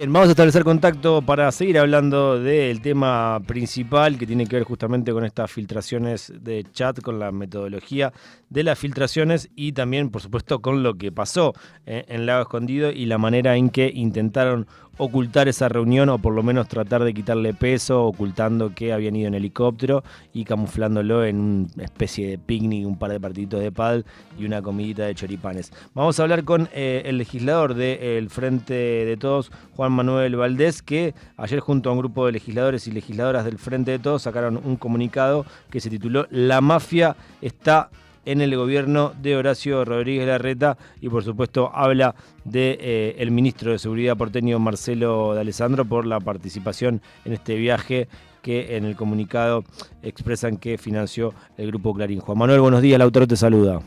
Vamos a establecer contacto para seguir hablando del tema principal que tiene que ver justamente con estas filtraciones de chat, con la metodología de las filtraciones y también, por supuesto, con lo que pasó eh, en Lago Escondido y la manera en que intentaron ocultar esa reunión o por lo menos tratar de quitarle peso, ocultando que habían ido en helicóptero y camuflándolo en una especie de picnic, un par de partiditos de pad y una comidita de choripanes. Vamos a hablar con eh, el legislador del Frente de Todos, Juan Manuel Valdés, que ayer junto a un grupo de legisladores y legisladoras del Frente de Todos sacaron un comunicado que se tituló La mafia está en el gobierno de Horacio Rodríguez Larreta y por supuesto habla del de, eh, ministro de Seguridad porteño Marcelo Alessandro por la participación en este viaje que en el comunicado expresan que financió el grupo Clarín. Juan Manuel, buenos días, Lautaro te saluda.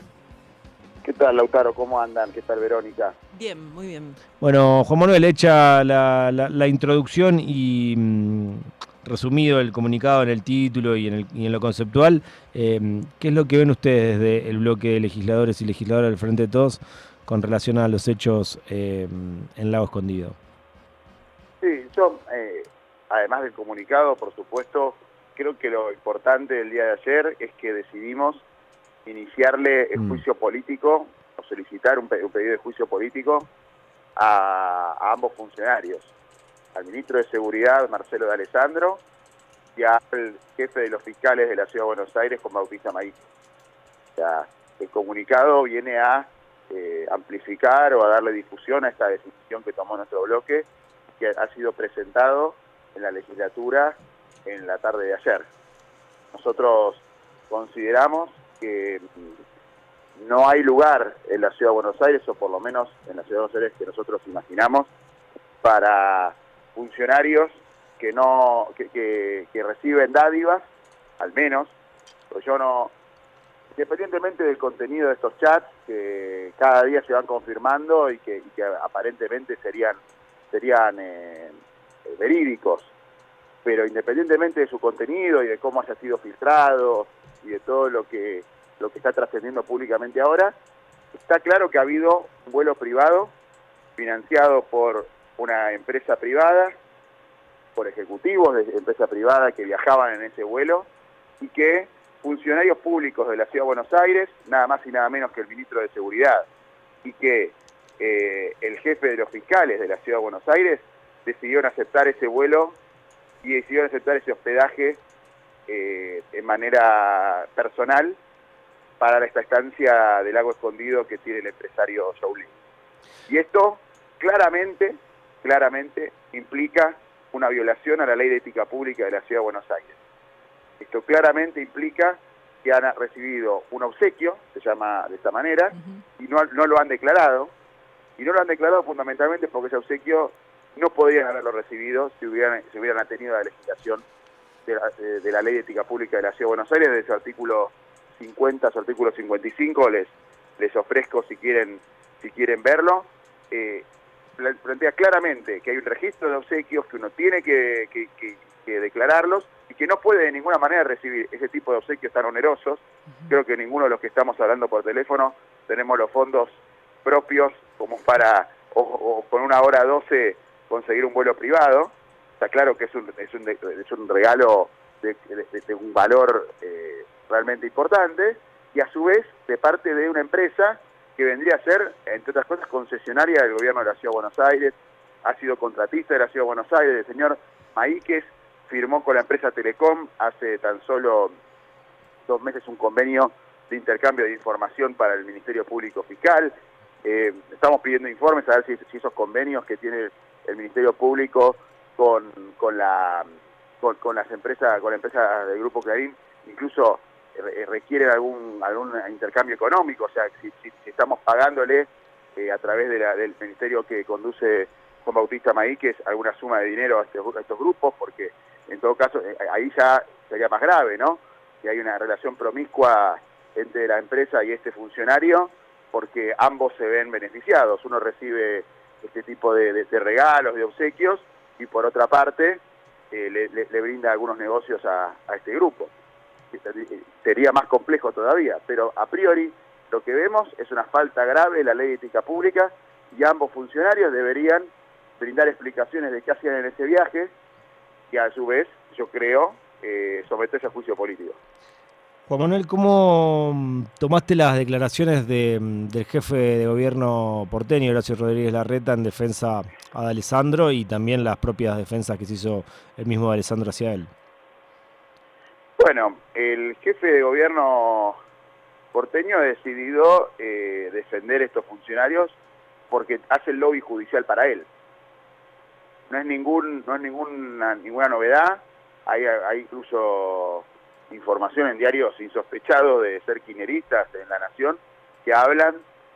¿Qué tal, Lautaro? ¿Cómo andan? ¿Qué tal, Verónica? Bien, muy bien. Bueno, Juan Manuel, hecha la, introducción y mm, resumido el comunicado en el título y en, lo conceptual, em, ¿qué es lo que ven ustedes desde el bloque de legisladores y legisladoras del Frente de Todos con relación a los hechos em, en Lago Escondido? Sí, yo, eh, además del comunicado, por supuesto, creo que lo importante del día de ayer es que decidimos iniciarle el mm. juicio político o solicitar un, pedido de juicio político a ambos funcionarios al ministro de Seguridad, Marcelo de Alessandro, y al jefe de los fiscales de la Ciudad de Buenos Aires, con Bautista Maíz. O sea, el comunicado viene a eh, amplificar o a darle difusión a esta decisión que tomó nuestro bloque, que ha sido presentado en la legislatura en la tarde de ayer. Nosotros consideramos que mm, no hay lugar en la Ciudad de Buenos Aires, o por lo menos en la Ciudad de Buenos Aires que nosotros imaginamos, para funcionarios que no que, reciben dádivas, al menos, pues yo no, independientemente del contenido de estos chats, que cada día se van confirmando y que, aparentemente serían, serían eh, verídicos, pero independientemente de su contenido y de cómo haya sido filtrado y de todo lo que, lo que está trascendiendo públicamente ahora, está claro que ha habido un vuelo privado financiado por una empresa privada, por ejecutivos de empresa privada que viajaban en ese vuelo y que funcionarios públicos de la Ciudad de Buenos Aires, nada más y nada menos que el ministro de Seguridad, y que eh, el jefe de los fiscales de la Ciudad de Buenos Aires decidieron aceptar ese vuelo y decidieron aceptar ese hospedaje eh, de manera personal para esta estancia del lago escondido que tiene el empresario Shaolin. Y esto claramente claramente implica una violación a la ley de ética pública de la Ciudad de Buenos Aires. Esto claramente implica que han recibido un obsequio, se llama de esta manera, y no, no lo han declarado, y no lo han declarado fundamentalmente porque ese obsequio no podrían haberlo recibido si hubieran, si hubieran tenido la legislación de la, de la, ley de ética pública de la Ciudad de Buenos Aires, desde su artículo 50 su artículo 55, les, les ofrezco si quieren, si quieren verlo. Eh, plantea claramente que hay un registro de obsequios, que uno tiene que, declararlos y que no puede de ninguna manera recibir ese tipo de obsequios tan onerosos. Creo que ninguno de los que estamos hablando por teléfono tenemos los fondos propios como para, o, con una hora 12, conseguir un vuelo privado. Está claro que es un, es un, regalo de, un valor eh, realmente importante y a su vez de parte de una empresa que vendría a ser, entre otras cosas, concesionaria del gobierno de la Ciudad de Buenos Aires, ha sido contratista de la Ciudad de Buenos Aires, el señor Maíquez firmó con la empresa Telecom hace tan solo dos meses un convenio de intercambio de información para el Ministerio Público Fiscal. Eh, estamos pidiendo informes a ver si, esos convenios que tiene el Ministerio Público con, con, la, con, las empresas, con la empresa del Grupo Clarín, incluso eh, requieren algún, algún intercambio económico, o sea, si, estamos pagándole eh, a través de la, del ministerio que conduce Juan Bautista Maíquez alguna suma de dinero a estos, estos grupos, porque en todo caso eh, ahí ya sería más grave, ¿no? Que hay una relación promiscua entre la empresa y este funcionario, porque ambos se ven beneficiados. Uno recibe este tipo de, regalos, de obsequios, y por otra parte le, brinda algunos negocios a este grupo sería más complejo todavía, pero a priori lo que vemos es una falta grave de la ley de ética pública y ambos funcionarios deberían brindar explicaciones de qué hacían en ese viaje y a su vez, yo creo, eh, someterse a juicio político. Juan Manuel, ¿cómo mm, tomaste las declaraciones mm, del jefe de gobierno porteño, Horacio Rodríguez Larreta, en defensa a Alessandro y también las propias defensas que se hizo el mismo Alessandro hacia él? Bueno, el jefe de gobierno porteño ha decidido eh, defender estos funcionarios porque hace el lobby judicial para él. No es ningún, no es ninguna, ninguna novedad. Hay, hay incluso información en diarios insospechados de ser quineristas en La Nación que hablan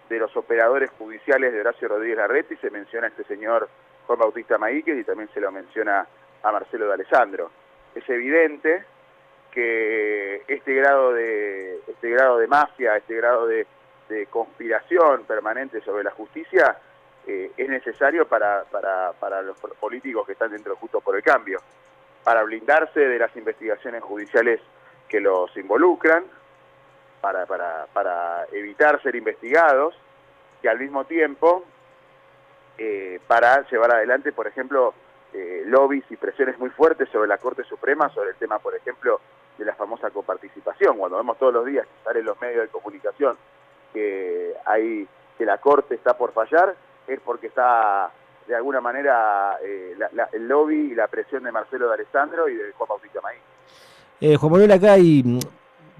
de los operadores judiciales de Horacio Rodríguez Larreta y se menciona este señor Juan Bautista Maíquez y también se lo menciona a Marcelo de Alessandro. Es evidente que este grado de, este grado de mafia, este grado de, conspiración permanente sobre la justicia eh, es necesario para, para, para los políticos que están dentro justo por el cambio, para blindarse de las investigaciones judiciales que los involucran para, para, para evitar ser investigados y al mismo tiempo eh, para llevar adelante, por ejemplo, eh, lobbies y presiones muy fuertes sobre la Corte Suprema, sobre el tema, por ejemplo, de la famosa coparticipación. Cuando vemos todos los días que sale en los medios de comunicación que hay que la Corte está por fallar, es porque está de alguna manera eh, el lobby y la presión de Marcelo de Alessandro y de Juan Bautista Maíz. Eh, Juan Manuel, acá hay mm,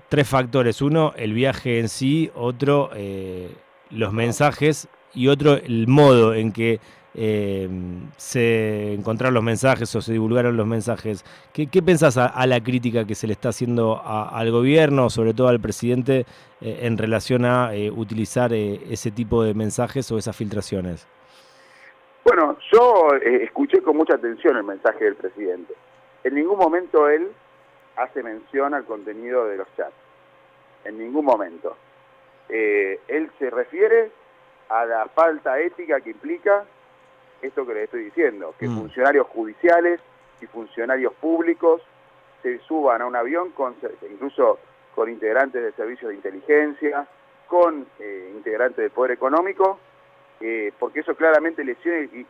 tres factores. Uno, el viaje en sí, otro, eh, los mensajes y otro, el modo en que eh, se encontraron los mensajes o se divulgaron los mensajes. ¿Qué, pensás a, la crítica que se le está haciendo al gobierno, sobre todo al presidente, en relación a utilizar ese tipo de mensajes o esas filtraciones? Bueno, yo escuché con mucha atención el mensaje del presidente. En ningún momento él hace mención al contenido de los chats. En ningún momento. Eh, él se refiere a la falta ética que implica esto que le estoy diciendo, que mm. funcionarios judiciales y funcionarios públicos se suban a un avión con incluso con integrantes del servicio de inteligencia, con eh, integrantes del poder económico, eh, porque eso claramente lesiona y,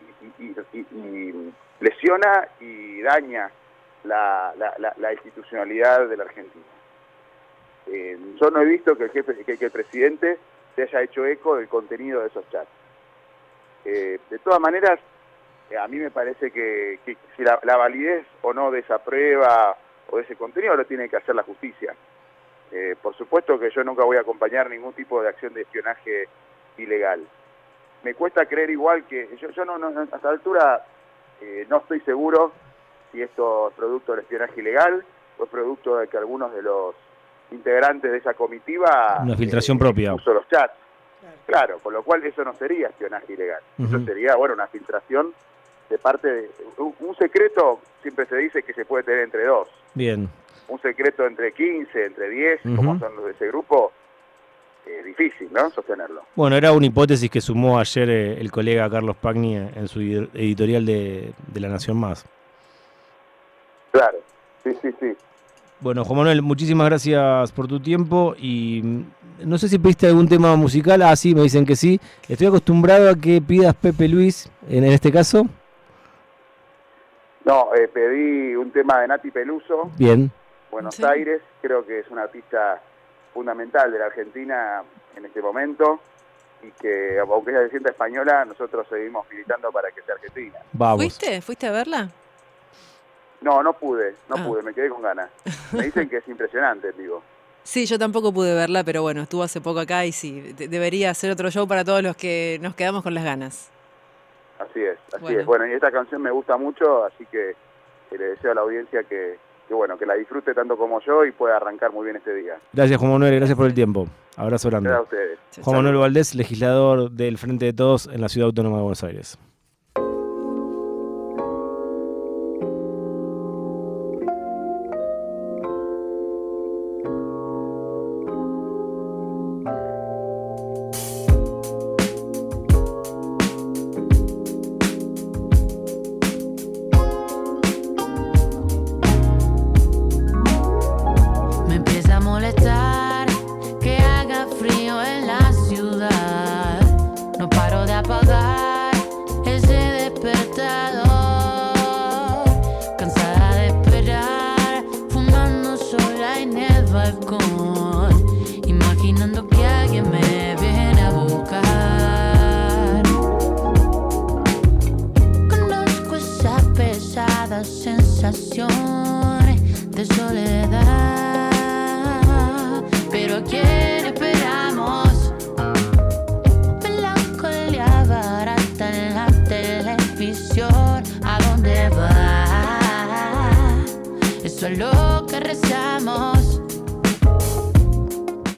lesiona y daña la, institucionalidad de la Argentina. Eh, yo no he visto que el, jefe, que, el presidente se haya hecho eco del contenido de esos chats. Eh, de todas maneras, eh, a mí me parece que, si la, validez o no de esa prueba o de ese contenido lo tiene que hacer la justicia. por supuesto que yo nunca voy a acompañar ningún tipo de acción de espionaje ilegal. Me cuesta creer igual que yo, yo no, no, a esta altura no estoy seguro si esto es producto del espionaje ilegal o es producto de que algunos de los integrantes de esa comitiva... Una filtración eh, propia. Puso los chats. Claro. con lo cual eso no sería espionaje ilegal. Eso sería, bueno, una filtración de parte de... Un, secreto siempre se dice que se puede tener entre dos. Bien. Un secreto entre 15, entre 10, como son los de ese grupo, es difícil, ¿no? Sostenerlo. Bueno, era una hipótesis que sumó ayer eh, el colega Carlos Pagni en su editorial de, de La Nación Más. Claro, sí, sí, sí. Bueno, Juan Manuel, muchísimas gracias por tu tiempo y mm, no sé si pediste algún tema musical. Ah, sí, me dicen que sí. Estoy acostumbrado a que pidas Pepe Luis en, este caso. No, eh, pedí un tema de Nati Peluso. Bien. Buenos Aires, creo que es una artista fundamental de la Argentina en este momento y que, aunque ella se sienta española, nosotros seguimos militando para que sea argentina. ¿Fuiste? ¿Fuiste a verla? No, no pude, no ah. pude, me quedé con ganas. Me dicen que es impresionante, digo. Sí, yo tampoco pude verla, pero bueno, estuvo hace poco acá y sí, debería ser otro show para todos los que nos quedamos con las ganas. Así es, así es. Bueno, y esta canción me gusta mucho, así que, le deseo a la audiencia que, bueno, que la disfrute tanto como yo y pueda arrancar muy bien este día. Gracias, Juan Manuel, gracias por el tiempo. Abrazo grande. Gracias a ustedes. Juan Manuel Valdés, legislador del Frente de Todos en la Ciudad Autónoma de Buenos Aires. De soledad.